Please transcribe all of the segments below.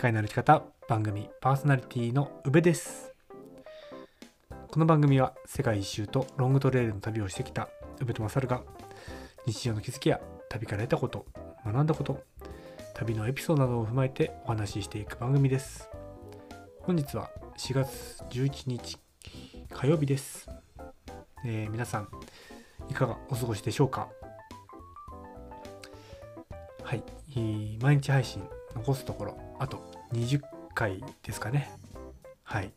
界の歩き方番組パーソナリティの宇部です。この番組は世界一周とロングトレイルの旅をしてきた宇部と勝が日常の気づきや旅から得たこと学んだこと旅のエピソードなどを踏まえてお話ししていく番組です。本日は4月11日火曜日です、えー皆さんいかがお過ごしでしょうか？はい、毎日配信残すところあと20回ですかね。はい。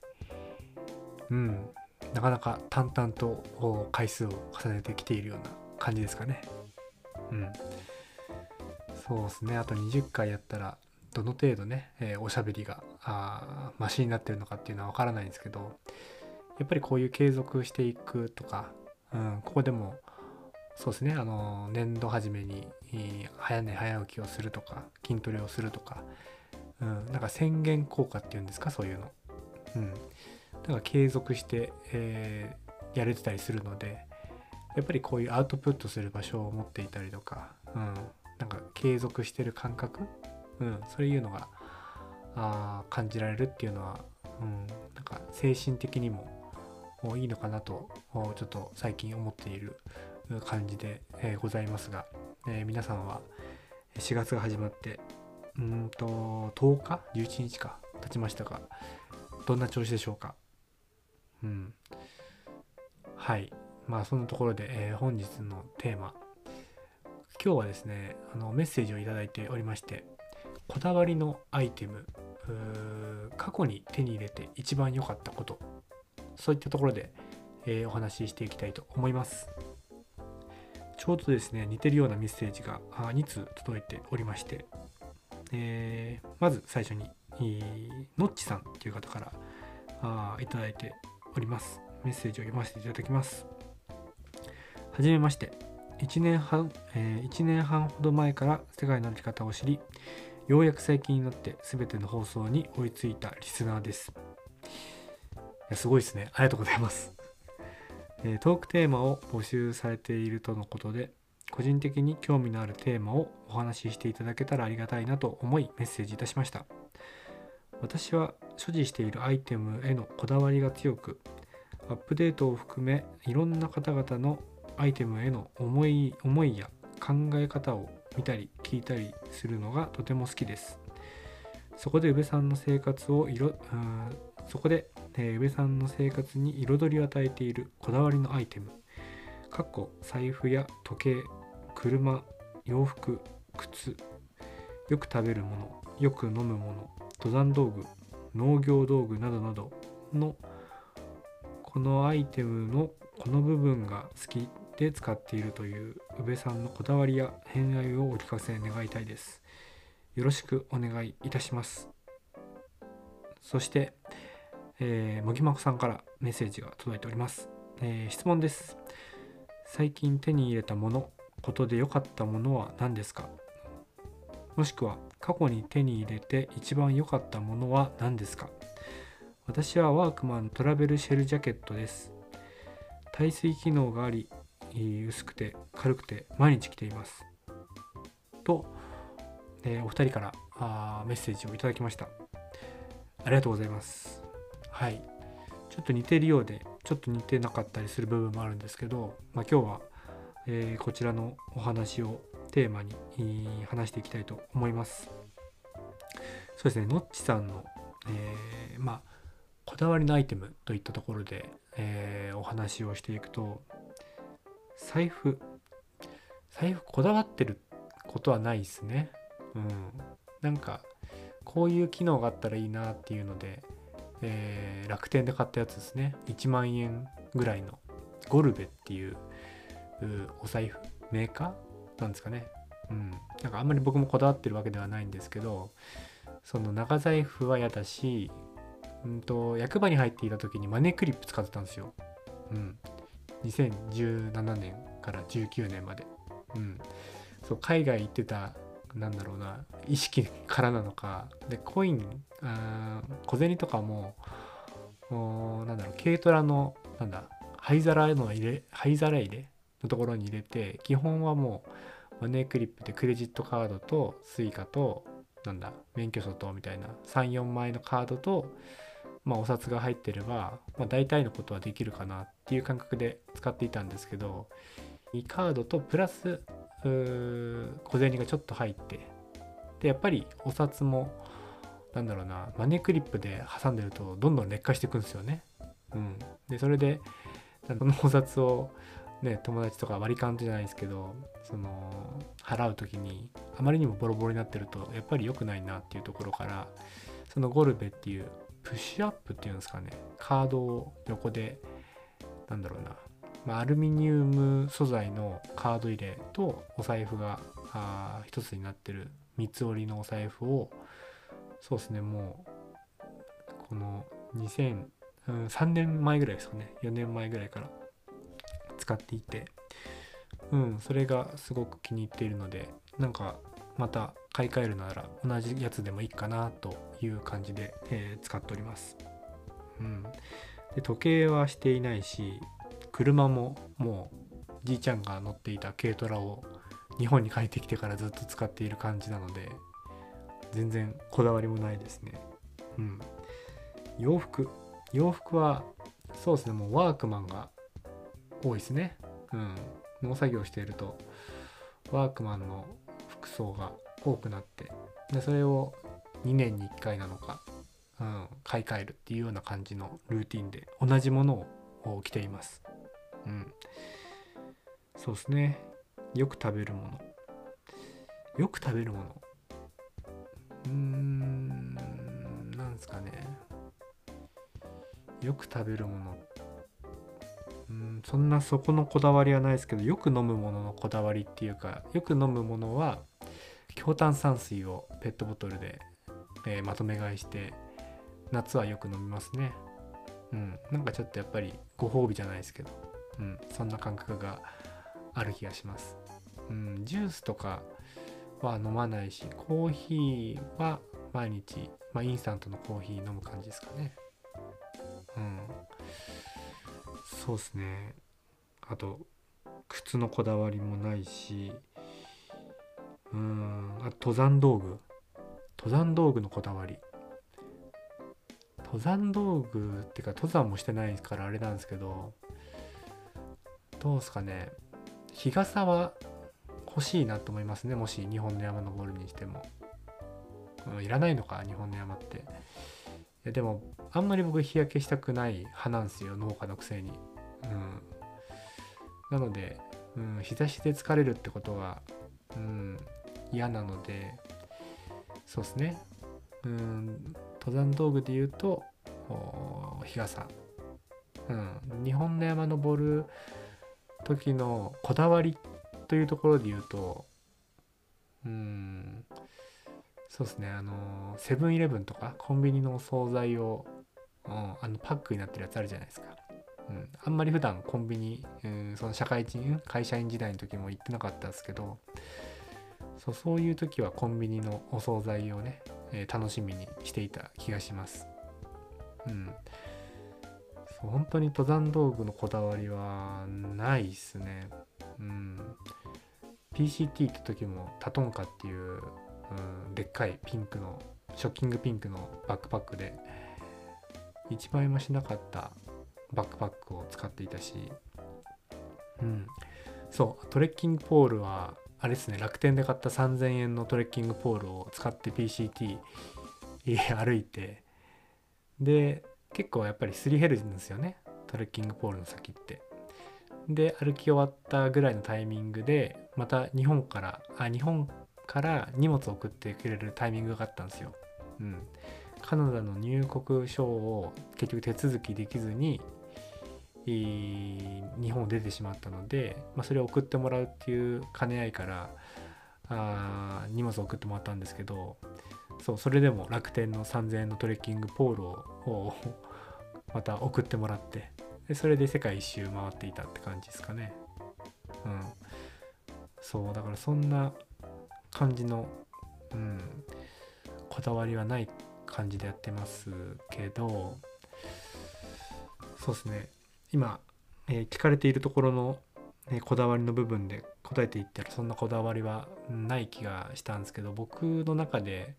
うん。なかなか淡々と回数を重ねてきているような感じですかね。うん。そうですね。あと20回やったらどの程度ね、えーおしゃべりがあマシになってるのかっていうのはわからないんですけどやっぱりこういう継続していくとか、うん、ここでもそうですね。あの年度初めに早寝早起きをするとか筋トレをするとか、うん、なんか宣言効果っていうんですか？そういうの。うん、だから継続して、えーやれてたりするのでやっぱりこういうアウトプットする場所を持っていたりとか、うん、なんか継続してる感覚、うん、そういうのがあ感じられるっていうのは、うん、なんか精神的にもいいのかなとちょっと最近思っている感じで、えーございますが、えー皆さんは4月が始まってうんと10日？11日か？経ちましたがどんな調子でしょうか？うん。はい。まあそんなところで、えー本日のテーマ。今日はですねあのメッセージをいただいておりましてこだわりのアイテム過去に手に入れて一番良かったこと。そういったところで、えーお話ししていきたいと思います。ちょうどですね似てるようなメッセージが2通届いておりまして、えーまず最初にえーのっちさんという方からあいただいております。メッセージを読ませていただきます。はじめまして。1年半、えー1年半ほど前から世界の歩き方を知りようやく最近になって全ての放送に追いついたリスナーです。いやすごいですね。ありがとうございます。えートークテーマを募集されているとのことで個人的に興味のあるテーマをお話ししていただけたらありがたいなと思いメッセージいたしました。私は所持しているアイテムへのこだわりが強くアップデートを含めいろんな方々のアイテムへの思い思いや考え方を見たり聞いたりするのがとても好きです。そこで宇部さんの生活をいろそこでえー宇部さんの生活に彩りを与えているこだわりのアイテム。かっこ財布や時計車洋服靴よく食べるものよく飲むもの登山道具農業道具などなどのこのアイテムのこの部分が好きで使っているという宇部さんのこだわりや偏愛をお聞かせ願いたいです。よろしくお願いいたします。そしてえー、もぎまこさんからメッセージが届いております、えー質問です。最近手に入れたものことで良かったものは何ですか？もしくは過去に手に入れて一番良かったものは何ですか？私はワークマントラベルシェルジャケットです。耐水機能があり薄くて軽くて毎日着ています。と、えーお二人からあーメッセージをいただきました。ありがとうございます。はい。ちょっと似てるようでちょっと似てなかったりする部分もあるんですけど、まあ、今日は、えーこちらのお話をテーマにえー話していきたいと思います。そうですねのっちさんの、えーまあこだわりのアイテムといったところで、えお話をしていくと財布。財布こだわってることはないですね。うん。なんかこういう機能があったらいいなっていうので、えー楽天で買ったやつですね。1万円ぐらいのゴルベっていううお財布メーカーなんですかね。うん。なんかあんまり僕もこだわってるわけではないんですけどその長財布は嫌だし、うん、と役場に入っていた時にマネークリップ使ってたんですよ。うん。2017年から19年まで。うん。そう海外行ってたなんだろうな意識からなのかでコインあ小銭とかもおなんだろう軽トラのなんだ灰皿の入れ灰皿入れのところに入れて基本はもうマネークリップでクレジットカードとスイカとなんだ免許証とみたいな34枚のカードと、まあ、お札が入ってれば、まあ、大体のことはできるかなっていう感覚で使っていたんですけど2カードとプラス小銭がちょっと入ってでやっぱりお札もなんだろうなマネークリップで挟んでるとどんどん劣化していくんですよね。うん、でそれでそのお札をね友達とか割り勘じゃないですけどその払う時にあまりにもボロボロになってるとやっぱり良くないなっていうところからそのゴルベっていうプッシュアップっていうんですかねカードを横でなんだろうな、まあ、アルミニウム素材のカード入れとお財布があ一つになってる三つ折りのお財布をそうですねもうこの20003年前ぐらいですかね4年前ぐらいから使っていてうんそれがすごく気に入っているのでなんかまた買い替えるなら同じやつでもいいかなという感じで、えー、使っております。うん、で時計はしていないし車ももうじいちゃんが乗っていた軽トラを日本に帰ってきてからずっと使っている感じなので全然こだわりもないですね。うん、洋服洋服はそうですねもうワークマンが多いですね。うん、農作業しているとワークマンの服装が多くなってでそれを2年に1回なのか、うん、買い替えるっていうような感じのルーティンで同じものを着ています。うん、そうですね。よく食べるもの。よく食べるもの。うーんなんですかね。よく食べるものっんそんなそこのこだわりはないですけどよく飲むもののこだわりっていうかよく飲むものは強炭酸水をペットボトルで、えー、まとめ買いして夏はよく飲みますね。うん。なんかちょっとやっぱりご褒美じゃないですけどうん。そんな感覚がある気がします。うん。ジュースとかは飲まないしコーヒーは毎日、まあ、インスタントのコーヒー飲む感じですかね。うん。そうですね。あと靴のこだわりもないしうんあと登山道具。登山道具のこだわり。登山道具っていうか登山もしてないからあれなんですけどどうですかね。日傘は欲しいなと思いますね。もし日本の山登るにしても、うん、いらないのか日本の山って。いやでもあんまり僕日焼けしたくない派なんですよ農家のくせに。うん。なので、うん、日差しで疲れるってことが、うん、嫌なのでそうですね。うん登山道具で言うと日傘、うん、日本の山登る時のこだわりというところで言うとうんそうですね。あのセブンイレブンとかコンビニのお惣菜を、うん、あのパックになってるやつあるじゃないですか、うん、あんまり普段コンビニ、うん、その社会人会社員時代の時も行ってなかったですけどそうそういう時はコンビニのお惣菜をね、えー、楽しみにしていた気がします。うん。そう本当に登山道具のこだわりはないっすね。うん。PCT って時もタトンカっていう、うん、でっかいピンクのショッキングピンクのバックパックで1枚もしなかったバックパックを使っていたし。うん。そうトレッキングポールはあれですね。楽天で買った3000円のトレッキングポールを使って PCT 歩いて。で結構やっぱりすり減るんですよね。トレッキングポールの先って。で歩き終わったぐらいのタイミングでまた日本からあ日本から荷物を送ってくれるタイミングがあったんですよ。うん。カナダの入国証を結局手続きできずに日本を出てしまったので、まあ、それを送ってもらうっていう兼ね合いからあ荷物を送ってもらったんですけどそうそれでも楽天の3000円のトレッキングポールをまた送ってもらってでそれで世界一周回っていたって感じですかね。うん。そうだからそんな感じのうんこだわりはない感じでやってますけどそうですね。今、えー、聞かれているところの、えー、こだわりの部分で答えていったらそんなこだわりはない気がしたんですけど僕の中で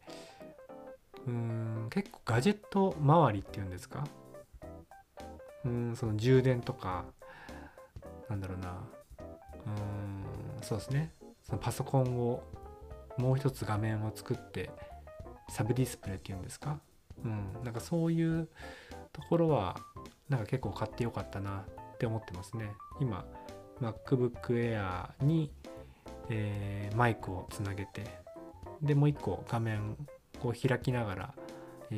うん結構ガジェット周りっていうんですか？うんその充電とかなんだろうな。うんそうですね。そのパソコンをもう一つ画面を作ってサブディスプレイっていうんですか？うんなんかそういうところはなんか結構買ってよかったなって思ってますね今 MacBook Air に、えー、マイクをつなげてでもう一個画面を開きながら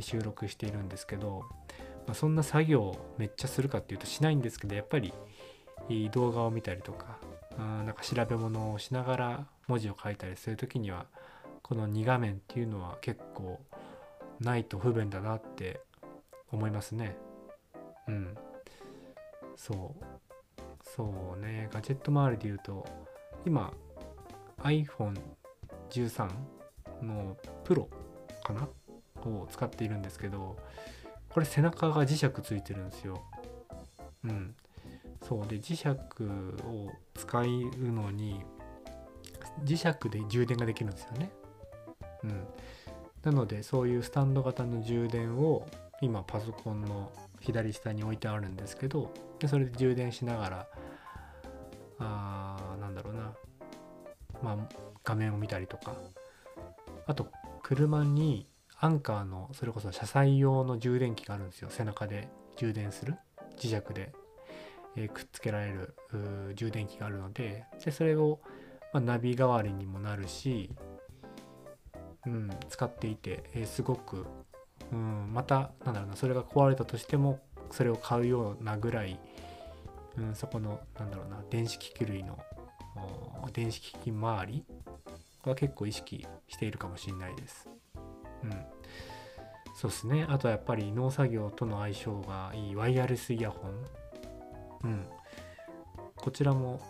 収録しているんですけど、まあ、そんな作業めっちゃするかっていうとしないんですけどやっぱり動画を見たりとかあなんか調べ物をしながら文字を書いたりする時にはこの2画面っていうのは結構ないと不便だなって思いますね。うん。そう。そうね、ガジェット周りで言うと、今 iPhone13 のプロかなを使っているんですけど、これ背中が磁石ついてるんですよ。うん。そうで磁石を使うのに磁石で充電ができるんですよね。うん。なのでそういうスタンド型の充電を今パソコンの左下に置いてあるんですけどでそれで充電しながらあなんだろうな。まあ画面を見たりとか。あと車にアンカーのそれこそ車載用の充電器があるんですよ。背中で充電する。磁石で、えー、くっつけられる充電器があるので。でそれを、まあ、ナビ代わりにもなるし、うん、使っていて、えー、すごくうん、またなんだろうなそれが壊れたとしてもそれを買うようなぐらい、うん、そこのなんだろうな電子機器類の電子機器周りは結構意識しているかもしれないです。うん、そうですね。あとはやっぱり農作業との相性がいいワイヤレスイヤホン、うん、こちらも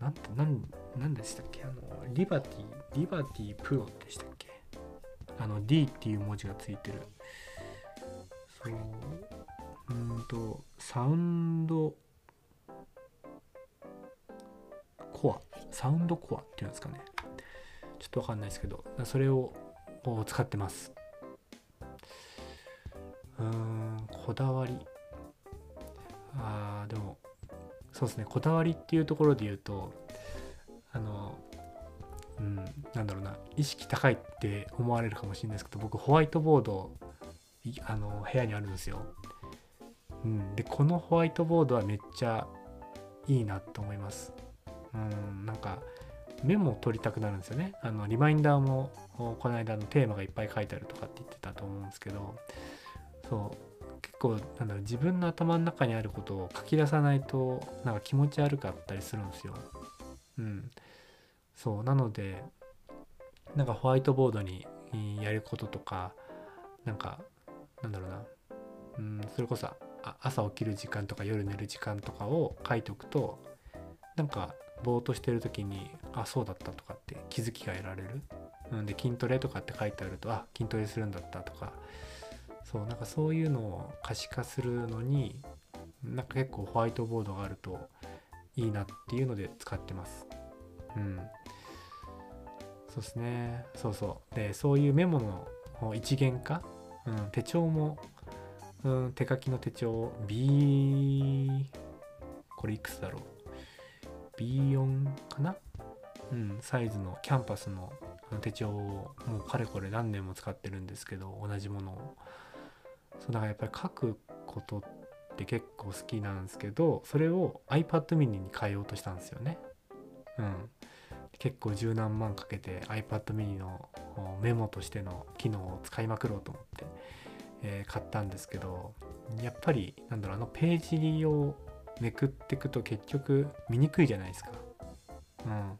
なんなんなんでしたっけ？あのリバティリバティプロでしたっけ？あの D っていう文字がついてる。うんとサウンドコア。サウンドコアっていうんですかね。ちょっとわかんないですけど。それを使ってます。うんこだわり。あーでもそうですね。こだわりっていうところで言うとあのうん、なんだろうな。意識高いって思われるかもしれないですけど僕ホワイトボードあの部屋にあるんですよ。うん、でこのホワイトボードはめっちゃいいなと思います。うん、なんかメモを取りたくなるんですよね。あのリマインダーもこの間のテーマがいっぱい書いてあるとかって言ってたと思うんですけどそう結構なんだろう自分の頭の中にあることを書き出さないとなんか気持ち悪かったりするんですよ。うん、そうなのでなんかホワイトボードにやることとかなんかなんだろうな。うんそれこそ朝起きる時間とか夜寝る時間とかを書いておくとなんかぼーっとしてる時にあそうだったとかって気づきが得られる、うん、で筋トレとかって書いてあるとあ筋トレするんだったとか。そうなんかそういうのを可視化するのになんか結構ホワイトボードがあるといいなっていうので使ってます。うん。そうですね。そうそう。でそういうメモの一元化、うん、手帳も、うん、手書きの手帳。B これいくつだろう。B4 かな？うんサイズのキャンパスの手帳をもうかれこれ何年も使ってるんですけど同じものを。そうだからやっぱり書くことって結構好きなんですけどそれを iPad mini に変えようとしたんですよね。うん。結構十何万かけて iPad mini のメモとしての機能を使いまくろうと思って、えー、買ったんですけどやっぱりなんだろうあのページをめくっていくと結局見にくいじゃないですか。うん、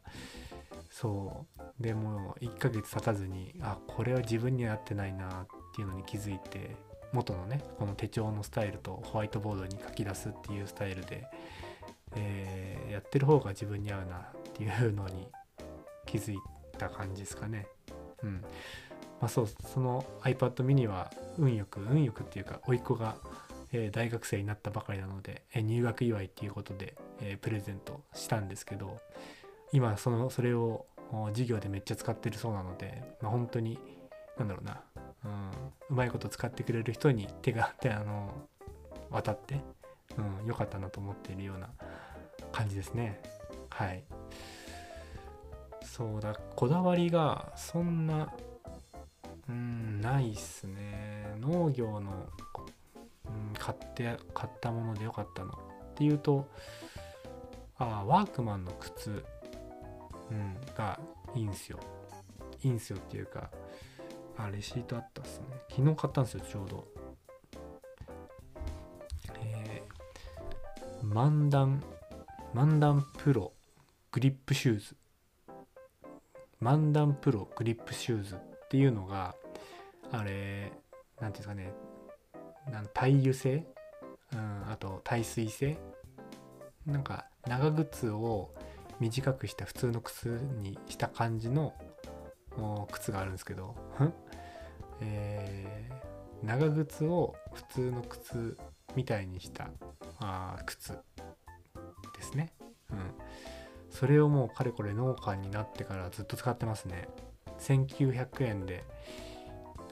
そうでも1ヶ月経たずにあこれは自分には合ってないなっていうのに気づいて元のねこの手帳のスタイルとホワイトボードに書き出すっていうスタイルで、えー、やってる方が自分に合うなっていうのに気づいた感じですかね。うん。まあそう、その iPad mini は運よく、運よくっていうか、甥っ子が、えー、大学生になったばかりなので、えー、入学祝いっていうことで、えー、プレゼントしたんですけど、今そのそれを授業でめっちゃ使ってるそうなので、まあ、本当になんだろうな、うん、うまいこと使ってくれる人に手が 手あの渡って、うん、よかったなと思っているような感じですね。はい。そうだこだわりがそんなうんないっすね。農業の、うん、買って買ったものでよかったの。っていうとあワークマンの靴、うん、がいいんすよ。いいんすよっていうかあレシートあったっすね。昨日買ったんですよちょうど。えー、マンダムマンダムプログリップシューズ。マンダムプログリップシューズ。っていうのがあれ何ていうんですかね耐油性、うん、あと耐水性？なんか長靴を短くした普通の靴にした感じの靴があるんですけど、えー、長靴を普通の靴みたいにしたあ靴ですね。うん。それをもうかれこれ農家になってからずっと使ってますね。1900円で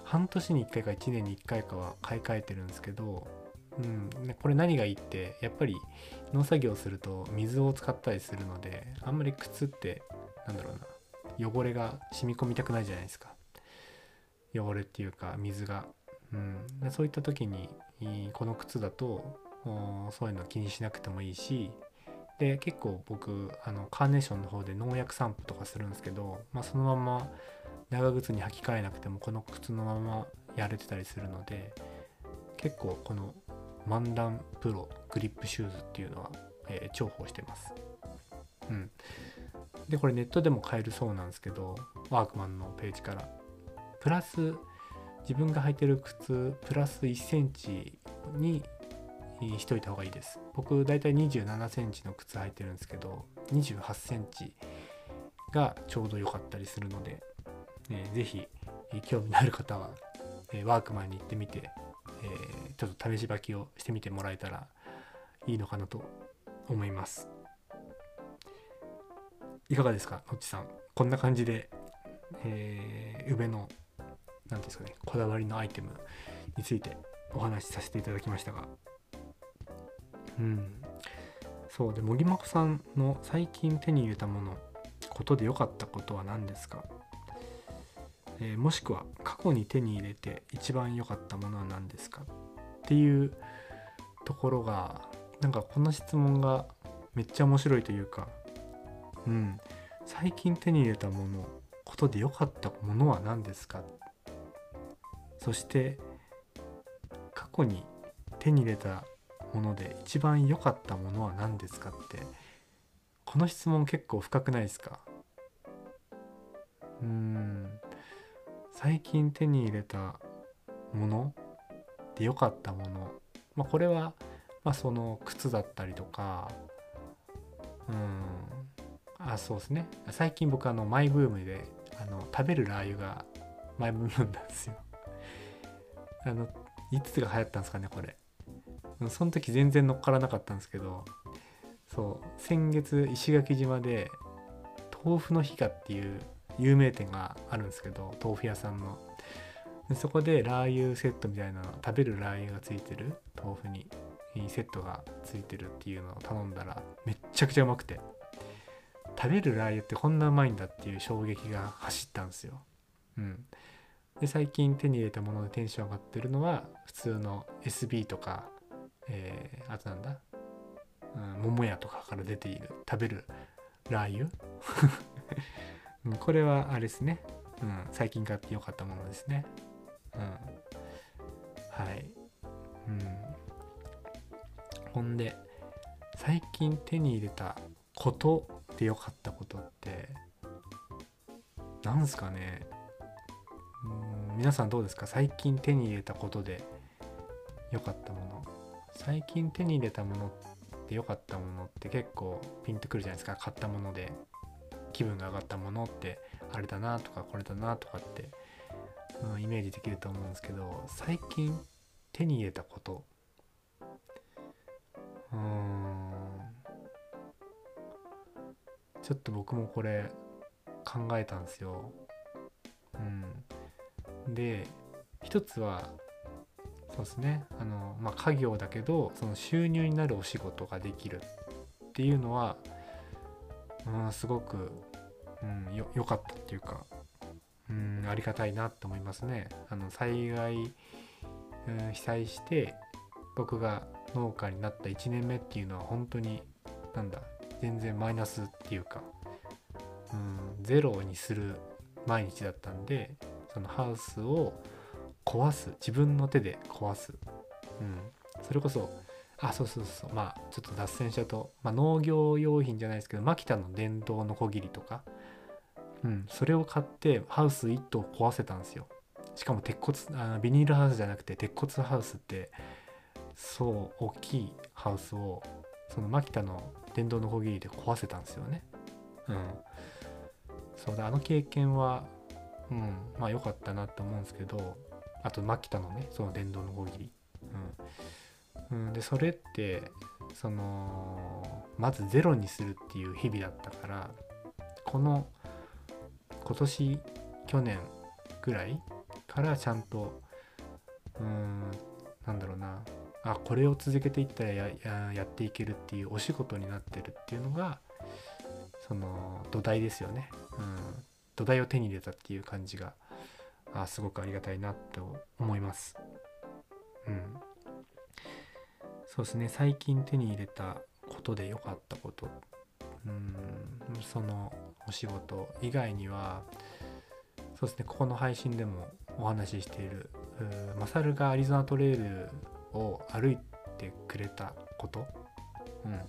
半年に1回か1年に1回かは買い替えてるんですけど、うん、これ何がいいってやっぱり農作業すると水を使ったりするのであんまり靴ってなんだろうな汚れが染み込みたくないじゃないですか。汚れっていうか水が、うん、でそういった時にこの靴だとそういうの気にしなくてもいいしで結構僕あのカーネーションの方で農薬散布とかするんですけど、まあ、そのまま長靴に履き替えなくてもこの靴のままやれてたりするので結構このマンダムプログリップシューズっていうのは、えー、重宝してます。うん。で、これネットでも買えるそうなんですけど、ワークマンのページから。プラス、自分が履いてる靴、プラス1センチにしといた方がいいです。僕、だいたい27センチの靴履いてるんですけど、28センチがちょうど良かったりするので、えー、ぜひ、興味のある方は、え、ワークマンに行ってみて、え、ちょっと試し履きをしてみてもらえたらいいのかなと思います。いかがですかのっちさん。こんな感じで、えー、宇部の何ですかねこだわりのアイテムについてお話しさせていただきましたが。うん。そうでもぎまこさんの最近手に入れたものことで良かったことは何ですか？えー、もしくは過去に手に入れて一番良かったものは何ですか？っていうところがなんかこの質問がめっちゃ面白いというかうん。最近手に入れたものことで良かったものは何ですか？そして過去に手に入れたもので一番良かったものは何ですかってこの質問結構深くないですか？うん。最近手に入れたもので良かったもの、まあ、これは、まあ、その靴だったりとかうん。あそうですね。最近僕あのマイブームであの食べるラー油がマイブームなんですよ。あのいつが流行ったんですかねこれ。その時全然乗っからなかったんですけどそう先月石垣島で豆腐の日かっていう有名店があるんですけど豆腐屋さんの。そこでラー油セットみたいなの食べるラー油がついてる豆腐にセットがついてるっていうのを頼んだらめっちゃくちゃうまくて。食べるラー油ってこんなうまいんだっていう衝撃が走ったんですよ。うん、で最近手に入れたものでテンション上がってるのは普通の SB とか、えー、あとなんだ、うん、桃屋とかから出ている食べるラー油、これはあれですね、うん、最近買ってよかったものですね。うん、はい。うん。ほんで、最近手に入れたことでよかったことって、なんすかね。うん、皆さんどうですか？最近手に入れたことで良かったもの。最近手に入れたものって良かったものって結構ピンとくるじゃないですか。買ったもので。気分が上がったものってあれだなとかこれだなとかって、うん、イメージできると思うんですけど最近手に入れたことうーんちょっと僕もこれ考えたんですよ。うん、で一つはそうですねあの、まあ、家業だけどその収入になるお仕事ができるっていうのは、うん、すごく、うん、よ良かったっていうか、うん、ありがたいなって思いますね。あの災害、うん、被災して僕が農家になった1年目っていうのは本当になんだ全然マイナスっていうか、うん、ゼロにする毎日だったんでそのハウスを壊す。自分の手で壊す、うん、それこそあそうそうそうまあちょっと脱線しちゃと、まあ、農業用品じゃないですけどマキタの電動のこぎりとか、うん、それを買ってハウス1棟壊せたんですよ。しかも鉄骨あのビニールハウスじゃなくて鉄骨ハウスってそう大きいハウスをそのマキタの電動のこぎりで壊せたんですよね。うん。そうだあの経験はうん。まあ良かったなと思うんですけどあとマキタのねその電動のこぎり、うん、うん、でそれってそのまずゼロにするっていう日々だったからこの今年去年ぐらいからちゃんとうんなんだろうな。あこれを続けていったらややっていけるっていうお仕事になってるっていうのがその土台ですよね、うん、土台を手に入れたっていう感じがあすごくありがたいなと思います。うん。そうですね、最近手に入れたことで良かったこと、うん、そのお仕事以外には、そうですね、ここの配信でもお話ししている、マサルがアリゾナトレイルを歩いてくれたこと、うん、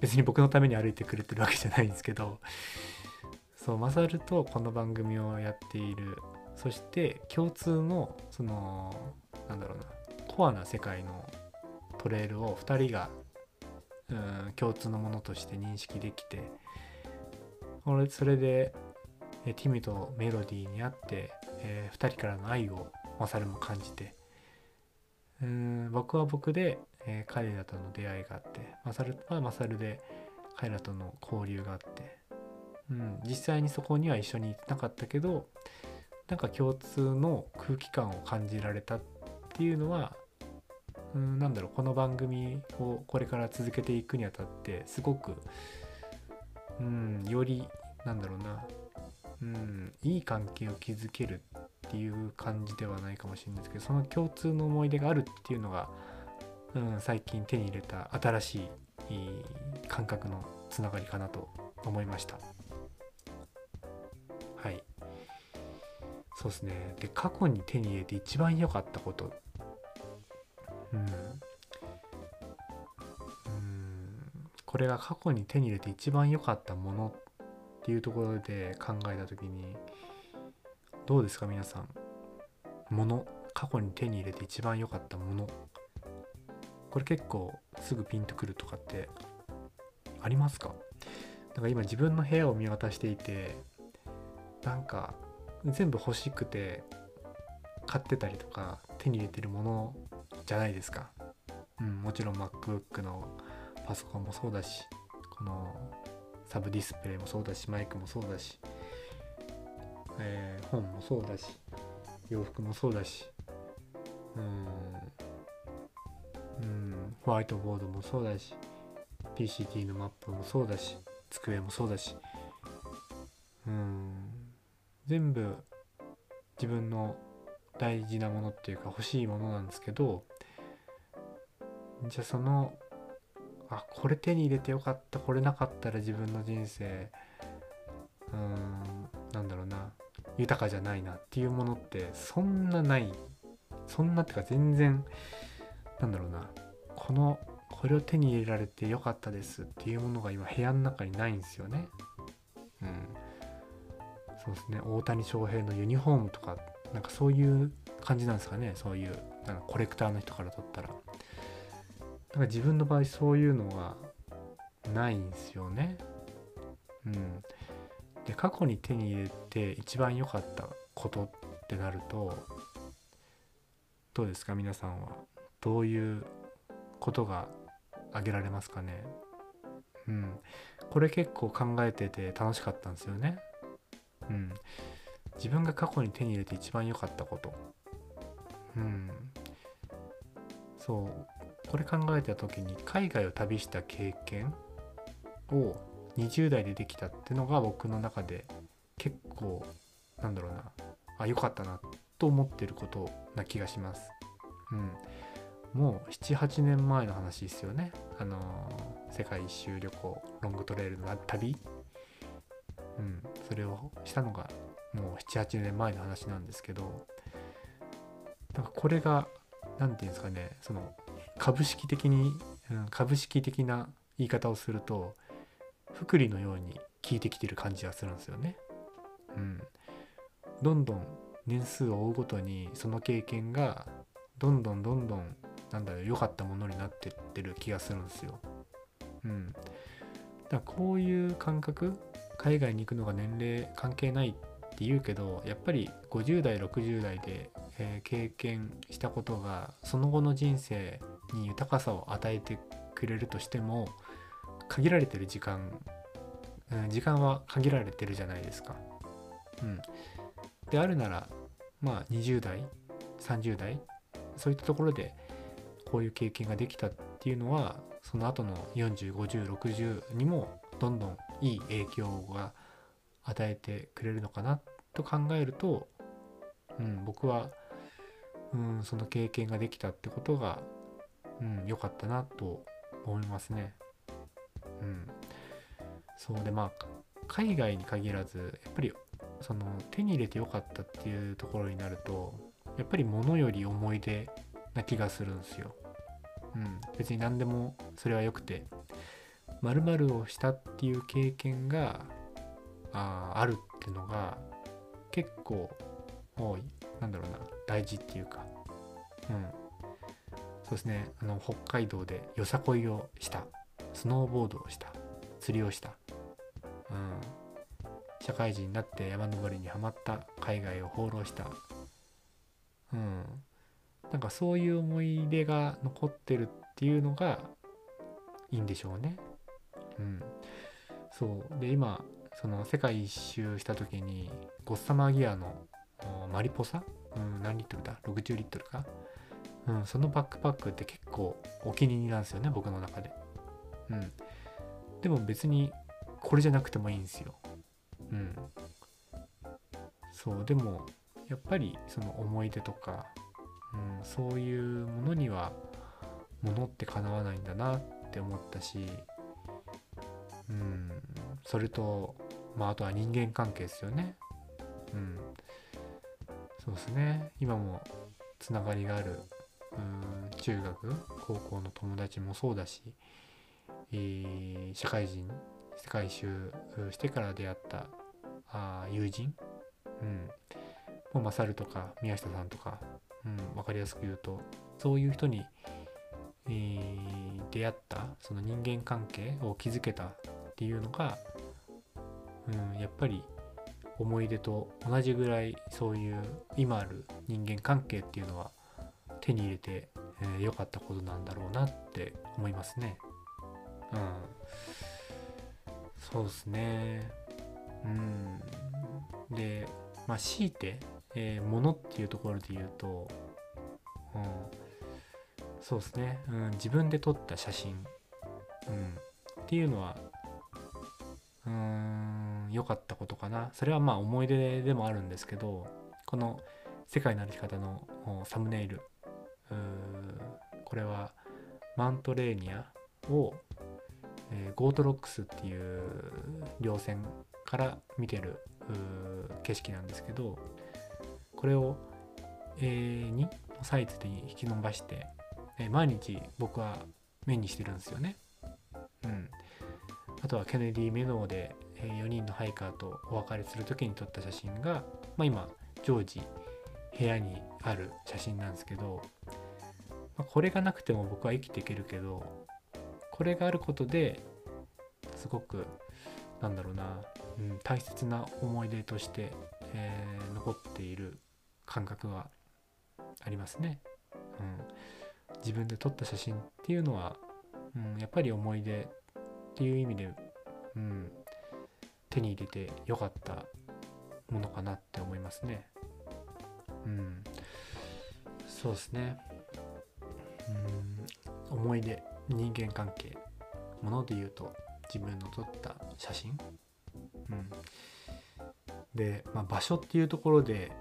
別に僕のために歩いてくれてるわけじゃないんですけど、そう、マサルとこの番組をやっているそして共通のそのなんだろうなコアな世界のトレイルを2人がうん共通のものとして認識できてそれでティミとメロディーにあって、えー、2人からの愛をマサルも感じてうん僕は僕で、えー、彼らとの出会いがあってマサルはマサルで彼らとの交流があって、うん、実際にそこには一緒に行ってなかったけどなんか共通の空気感を感じられたっていうのはうんなんだろうこの番組をこれから続けていくにあたってすごくうんよりなんだろうなうんいい関係を築けるっていう感じではないかもしれないですけどその共通の思い出があるっていうのが、うん、最近手に入れた新しい感覚のつながりかなと思いました。そうですね。で過去に手に入れて一番良かったこと。うん。これが過去に手に入れて一番良かったものっていうところで考えた時にどうですか皆さん？もの？過去に手に入れて一番良かったもの。これ結構すぐピンとくるとかってありますか？なんか今自分の部屋を見渡していてなんか全部欲しくて買ってたりとか手に入れてるものじゃないですか。うん、もちろん MacBook のパソコンもそうだしこのサブディスプレイもそうだしマイクもそうだし、えー、本もそうだし洋服もそうだしうんうんホワイトボードもそうだし PCT のマップもそうだし机もそうだしうん全部自分の大事なものっていうか欲しいものなんですけどじゃあそのあこれ手に入れてよかったこれなかったら自分の人生うーんなんだろうな豊かじゃないなっていうものってそんなないそんなってか全然なんだろうなこのこれを手に入れられてよかったですっていうものが今部屋の中にないんですよね。うん。そうですね。大谷翔平のユニフォームとかなんかそういう感じなんですかね。そういうなんかコレクターの人から撮ったら。なんか自分の場合そういうのがないんですよね。うん。で過去に手に入れて一番良かったことってなるとどうですか？皆さんは。どういうことが挙げられますかね？うん。これ結構考えてて楽しかったんですよね。うん。自分が過去に手に入れて一番良かったこと。うん。そうこれ考えた時に海外を旅した経験を20代でできたってのが僕の中で結構なんだろうなあ良かったなと思ってることな気がします。うん、もう78年前の話ですよね。あのー、世界一周旅行ロングトレイルの旅、うん、それをしたのがもう78年前の話なんですけどなんかこれが何て言うんですかねその株式的に、うん、株式的な言い方をすると福利のように効いてきてる感じがするんですよね。うん、どんどん年数を追うごとにその経験がどんどんどんどんなんだろう良かったものになってってる気がするんですよ。うん。だからこういう感覚海外に行くのが年齢関係ないって言うけどやっぱり50代60代でえー、経験したことがその後の人生に豊かさを与えてくれるとしても限られてる時間、うん、時間は限られてるじゃないですか。うん、であるならまあ20代30代そういったところでこういう経験ができたっていうのはその後の405060にもどんどんいい影響が与えてくれるのかなと考えると、うん、僕はうんその経験ができたってことがうん良かったなと思いますね。うん、そうでまあ海外に限らずやっぱりその手に入れてよかったっていうところになるとやっぱり物より思い出な気がするんですよ。うん、別に何でもそれはよくて〇〇をしたっていう経験がああるっていうのが結構多いなんだろうな大事っていうか。うん。そうですね。あの北海道でよさこいをした。スノーボードをした。釣りをした、うん、社会人になって山登りにはまった。海外を放浪した。うん。なんかそういう思い出が残ってるっていうのがいいんでしょうね。うんそうで今その世界一周した時にゴッサマーギアのマリポサ、うん、何リットルだ ?60 リットルか、うん、そのバックパックって結構お気に入りなんですよね僕の中で。うん。でも別にこれじゃなくてもいいんですよ。うん。そうでもやっぱりその思い出とか、うん、そういうものには物ってかなわないんだなって思ったし、うん、それと、まあ、あとは人間関係ですよね。うん、そうですね。今もつながりがあるうん中学高校の友達もそうだし、えー、社会人世界一周してから出会ったあ友人、うん、もうマサルとか宮下さんとか、うん、分かりやすく言うとそういう人に、えー、出会ったその人間関係を築けたっていうのが、うん、やっぱり思い出と同じぐらいそういう今ある人間関係っていうのは手に入れて良、えー、かったことなんだろうなって思いますね。うん。そうですね。うん。で、まあ強いて、えー、物っていうところで言うと、うん。そうですね。うん、自分で撮った写真、うん、っていうのは、うん、良かったことかな。それはまあ思い出でもあるんですけど、この世界の歩き方のサムネイル、これはマウントレーニアを、えー、ゴートロックスっていう稜線から見てる景色なんですけど、これを A2 サイズで引き伸ばして、えー、毎日僕は目にしてるんですよね。うん。あとはケネディ・メドーで4人のハイカーとお別れする時に撮った写真が、まあ、今常時部屋にある写真なんですけど、まあ、これがなくても僕は生きていけるけどこれがあることですごくなんだろうな、うん、大切な思い出として、えー、残っている感覚はありますね。うん、自分で撮った写真っていうのは、うん、やっぱり思い出っていう意味でうん、手に入れてよかったものかなって思いますね。うん、そうですね。うん、思い出、人間関係、もので言うと自分の撮った写真。うん、で、まあ、場所っていうところで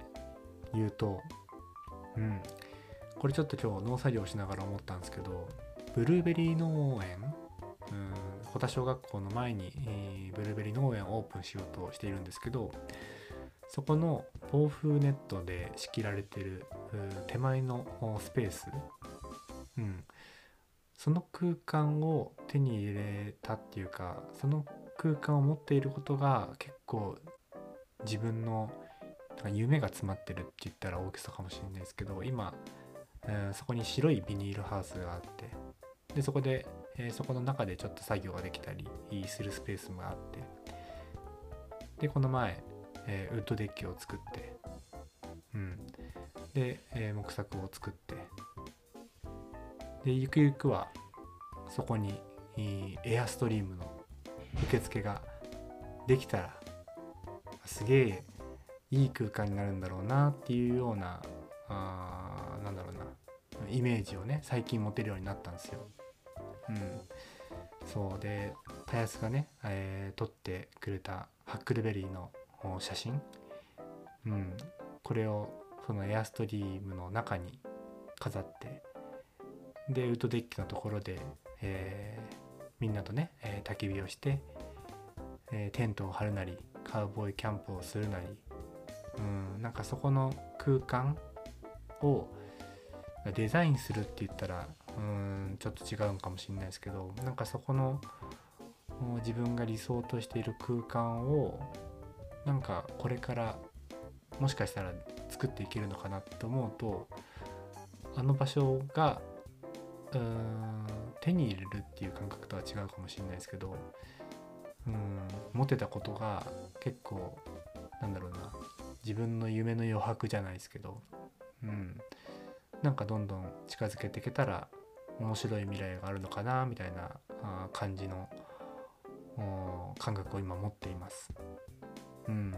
言うと、うん、これちょっと今日農作業しながら思ったんですけどブルーベリー農園保田小学校の前に、えー、ブルーベリー農園をオープンしようとしているんですけどそこの防風ネットで仕切られてる手前のスペース、うん、その空間を手に入れたっていうかその空間を持っていることが結構自分の夢が詰まってるって言ったら大きさかもしれないですけど今、えー、そこに白いビニールハウスがあってでそこで、え、そこの中でちょっと作業ができたりするスペースもあって。でこの前、えー、ウッドデッキを作って。うん。で、え木作を作って。でゆくゆくはそこにエアストリームの受付ができたらすげえいい空間になるんだろうなっていうようなあなんだろうな。イメージをね最近持てるようになったんですよ。うん、そうでたやすがね、えー、撮ってくれたハックルベリーの写真、うん、これをそのエアストリームの中に飾って。でウッドデッキのところで、えー、みんなとね、えー、焚き火をして、えー、テントを張るなりカウボーイキャンプをするなり。うん。なんかそこの空間をデザインするって言ったらうんちょっと違うんかもしれないですけどなんかそこの自分が理想としている空間をなんかこれからもしかしたら作っていけるのかなと思うとあの場所がうん手に入れるっていう感覚とは違うかもしれないですけどうん持てたことが結構なんだろうな自分の夢の余白じゃないですけどうんなんかどんどん近づけていけたら面白い未来があるのかなみたいな感じの感覚を今持っています。うん、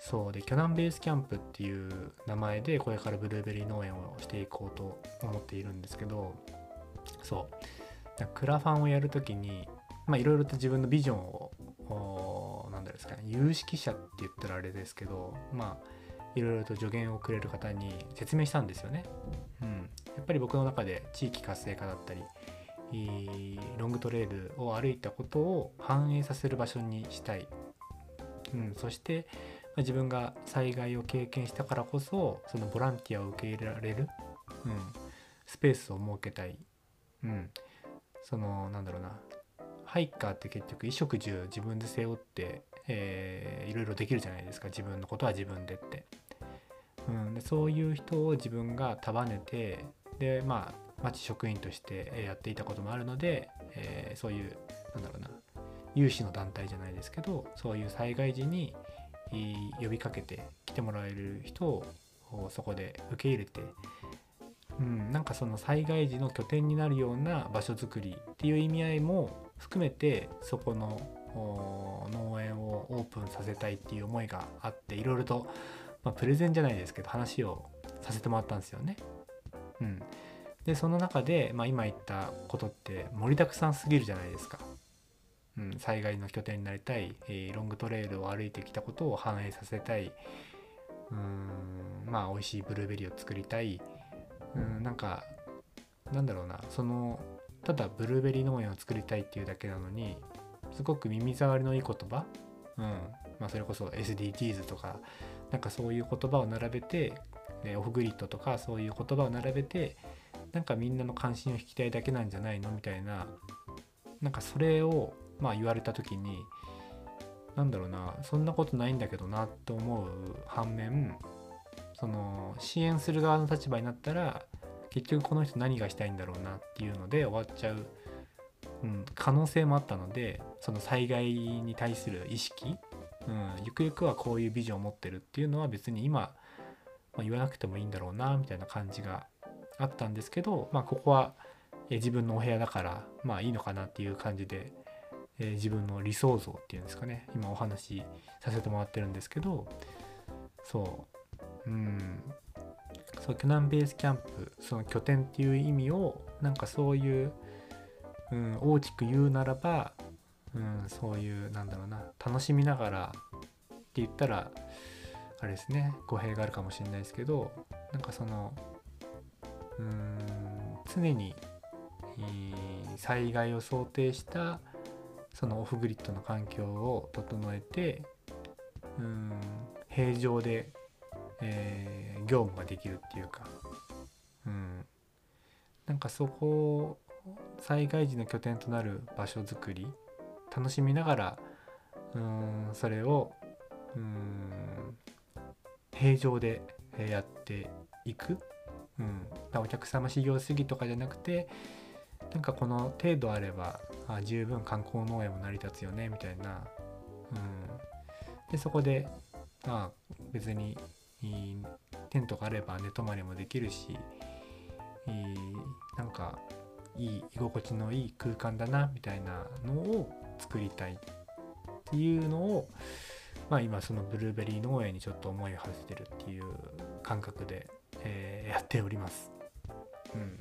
そうでキョナンベースキャンプっていう名前でこれからブルーベリー農園をしていこうと思っているんですけどそうクラファンをやる時にまあいろいろと自分のビジョンを何ですかね有識者って言ったらあれですけどまあいろいろと助言をくれる方に説明したんですよね。っぱり僕の中で地域活性化だったりロングトレイルを歩いたことを反映させる場所にしたい、うん、そして、自分が災害を経験したからこそそのボランティアを受け入れられる、うん、スペースを設けたい、うん、そのなんだろうな。ハイカーって結局衣食住自分で背負って、えー、いろいろできるじゃないですか。自分のことは自分でって、うん、でそういう人を自分が束ねてでまあ町職員としてやっていたこともあるので、えー、そういうなんだろうな有志の団体じゃないですけどそういう災害時に呼びかけて来てもらえる人をそこで受け入れて、うん、なんかその災害時の拠点になるような場所づくりっていう意味合いも含めてそこの農園をオープンさせたいっていう思いがあっていろいろと、まあ、プレゼンじゃないですけど話をさせてもらったんですよね。うん、でその中で、まあ、今言ったことって盛りだくさんすぎるじゃないですか。うん、災害の拠点になりたい、えー、ロングトレイルを歩いてきたことを反映させたい。うーん。まあ美味しいブルーベリーを作りたい。うん。なんかなんだろうな。そのただブルーベリー農園を作りたいっていうだけなのにすごく耳障りのいい言葉、うん。まあ、それこそ SDGs とかなんかそういう言葉を並べて、ね、オフグリッドとかそういう言葉を並べてなんかみんなの関心を引きたいだけなんじゃないのみたいななんかそれをまあ言われた時になんだろうなそんなことないんだけどなと思う反面その支援する側の立場になったら結局この人何がしたいんだろうなっていうので終わっちゃう、うん、可能性もあったのでその災害に対する意識、うん、ゆくゆくはこういうビジョンを持ってるっていうのは別に今、まあ、言わなくてもいいんだろうなみたいな感じがあったんですけど、まあ、ここは自分のお部屋だからまあいいのかなっていう感じで、え自分の理想像っていうんですかね。今お話しさせてもらってるんですけどそう。うん。そう巨南ベースキャンプその拠点っていう意味をなんかそういう、うん、大きく言うならば、うん、そういうなんだろうな楽しみながらって言ったらあれですね語弊があるかもしれないですけどなんかそのうーん常に、えー災害を想定したそのオフグリッドの環境を整えてうーん平常で、えー業務ができるっていうか、うん、なんかそこを災害時の拠点となる場所づくり楽しみながらうんそれをうん平常でやっていく、うん、お客様修行主義とかじゃなくてなんかこの程度あればあ十分観光農園も成り立つよねみたいな、うん、でそこでまあ別にいテントがあれば寝泊まりもできるしいいなんかいい居心地のいい空間だなみたいなのを作りたいっていうのをまあ今そのブルーベリー農園にちょっと思いを馳せてるっていう感覚で、えーやっております。うん、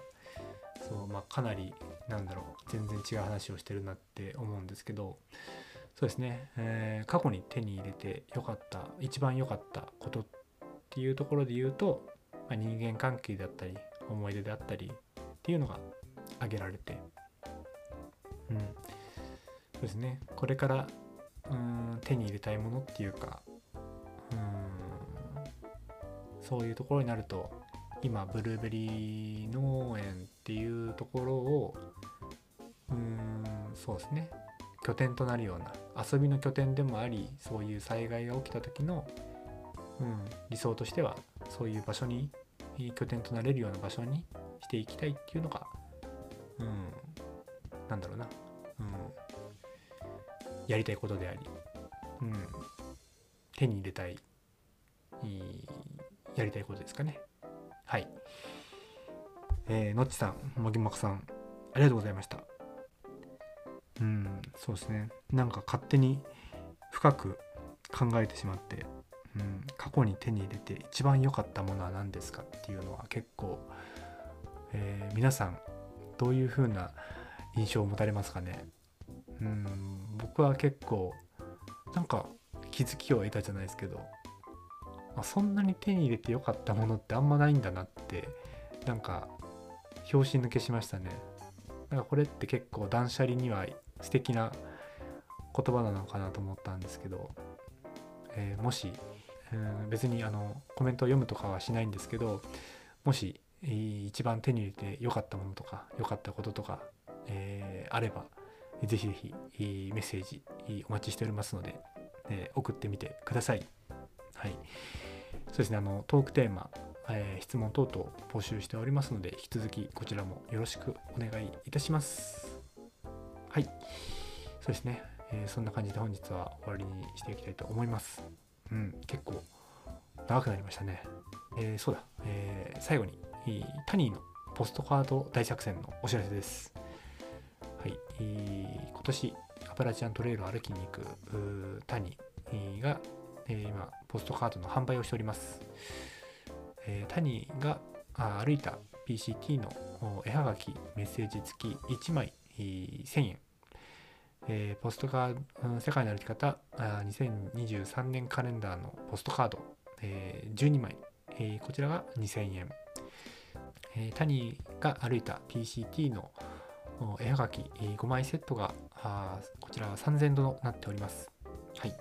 そうまあかなりなんだろう全然違う話をしてるなって思うんですけどそうですね、えー過去に手に入れてよかった一番良かったことっていうところで言うと、まあ、人間関係だったり思い出であったりっていうのが挙げられて。うん。そうですね。これからうん手に入れたいものっていうかうんそういうところになると今ブルーベリー農園っていうところをうんそうですね。拠点となるような遊びの拠点でもありそういう災害が起きた時の、うん、理想としてはそういう場所に拠点となれるような場所にしていきたいっていうのが、うん、なんだろうな、うん、やりたいことであり、うん、手に入れたいいいやりたいことですかね。はい。えー、のっちさん、もぎもこさん、ありがとうございました。うん、そうですね。なんか勝手に深く考えてしまって、うん、過去に手に入れて一番良かったものは何ですかっていうのは結構、えー皆さんどういう風な印象を持たれますかね。うん、僕は結構なんか気づきを得たじゃないですけど、あそんなに手に入れて良かったものってあんまないんだなってなんか拍子抜けしましたね。なんかこれって結構断捨離には素敵な言葉なのかなと思ったんですけど、えーもし、うん別にあのコメントを読むとかはしないんですけどもし、一番手に入れて良かったものとか良かったこととか、えーあればぜひぜひメッセージお待ちしておりますので、え送ってみてください。はい、そうですね。あのトークテーマ、え質問等々募集しておりますので引き続きこちらもよろしくお願いいたします。はい。そうですね、えそんな感じで本日は終わりにしていきたいと思います。うん。結構長くなりましたね。えーそうだ、えー最後に、えタニーのポストカード大作戦のお知らせです。はい、えー今年アパラチアントレイルを歩きに行くうータニーがえー今ポストカードの販売をしております、えー、タニーがあ歩いた PCT の絵はがきメッセージ付き1枚、えー1000円、えーポストカード、う世界の歩き方あ2023年カレンダーのポストカード、えー12枚、えーこちらが2000円、えータニーが歩いた PCT の絵はがき5枚セットがこちらは3000円となっておりますはい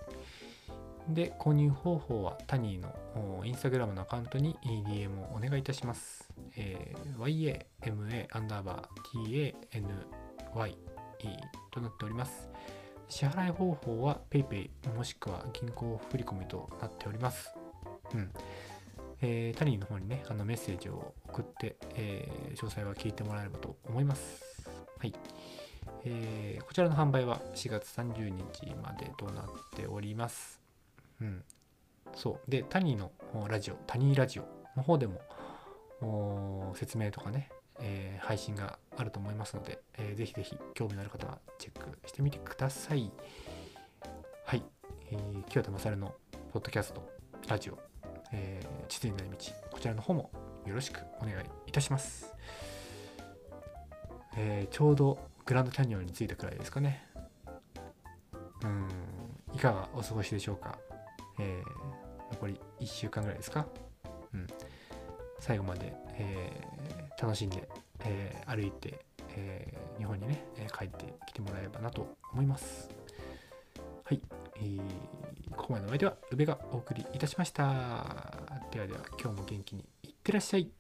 で、購入方法はタニーのインスタグラムのアカウントに DM をお願いいたします。えー YAMA アンダーバー TANY となっております。支払い方法は PayPay もしくは銀行振込となっております。うん。えータニーの方にね、あのメッセージを送って、えー詳細は聞いてもらえればと思います。はい。えーこちらの販売は4月30日までとなっております。うん。そう。で、タニーのラジオ、タニーラジオの方でも説明とかね、えー配信があると思いますので、えーぜひぜひ興味のある方はチェックしてみてください。はい、えー、清田勝のポッドキャスト、ラジオ、えー、地図になる道、こちらの方もよろしくお願いいたします。えーちょうどグランドキャニオンに着いたくらいですかね。うん、いかがお過ごしでしょうか。えー残り1週間ぐらいですか。うん、最後まで、えー楽しんで、えー歩いて、え日本にね、え帰ってきてもらえればなと思います。はい、えーここまでのお相手は宇部がお送りいたしました。ではでは今日も元気にいってらっしゃい。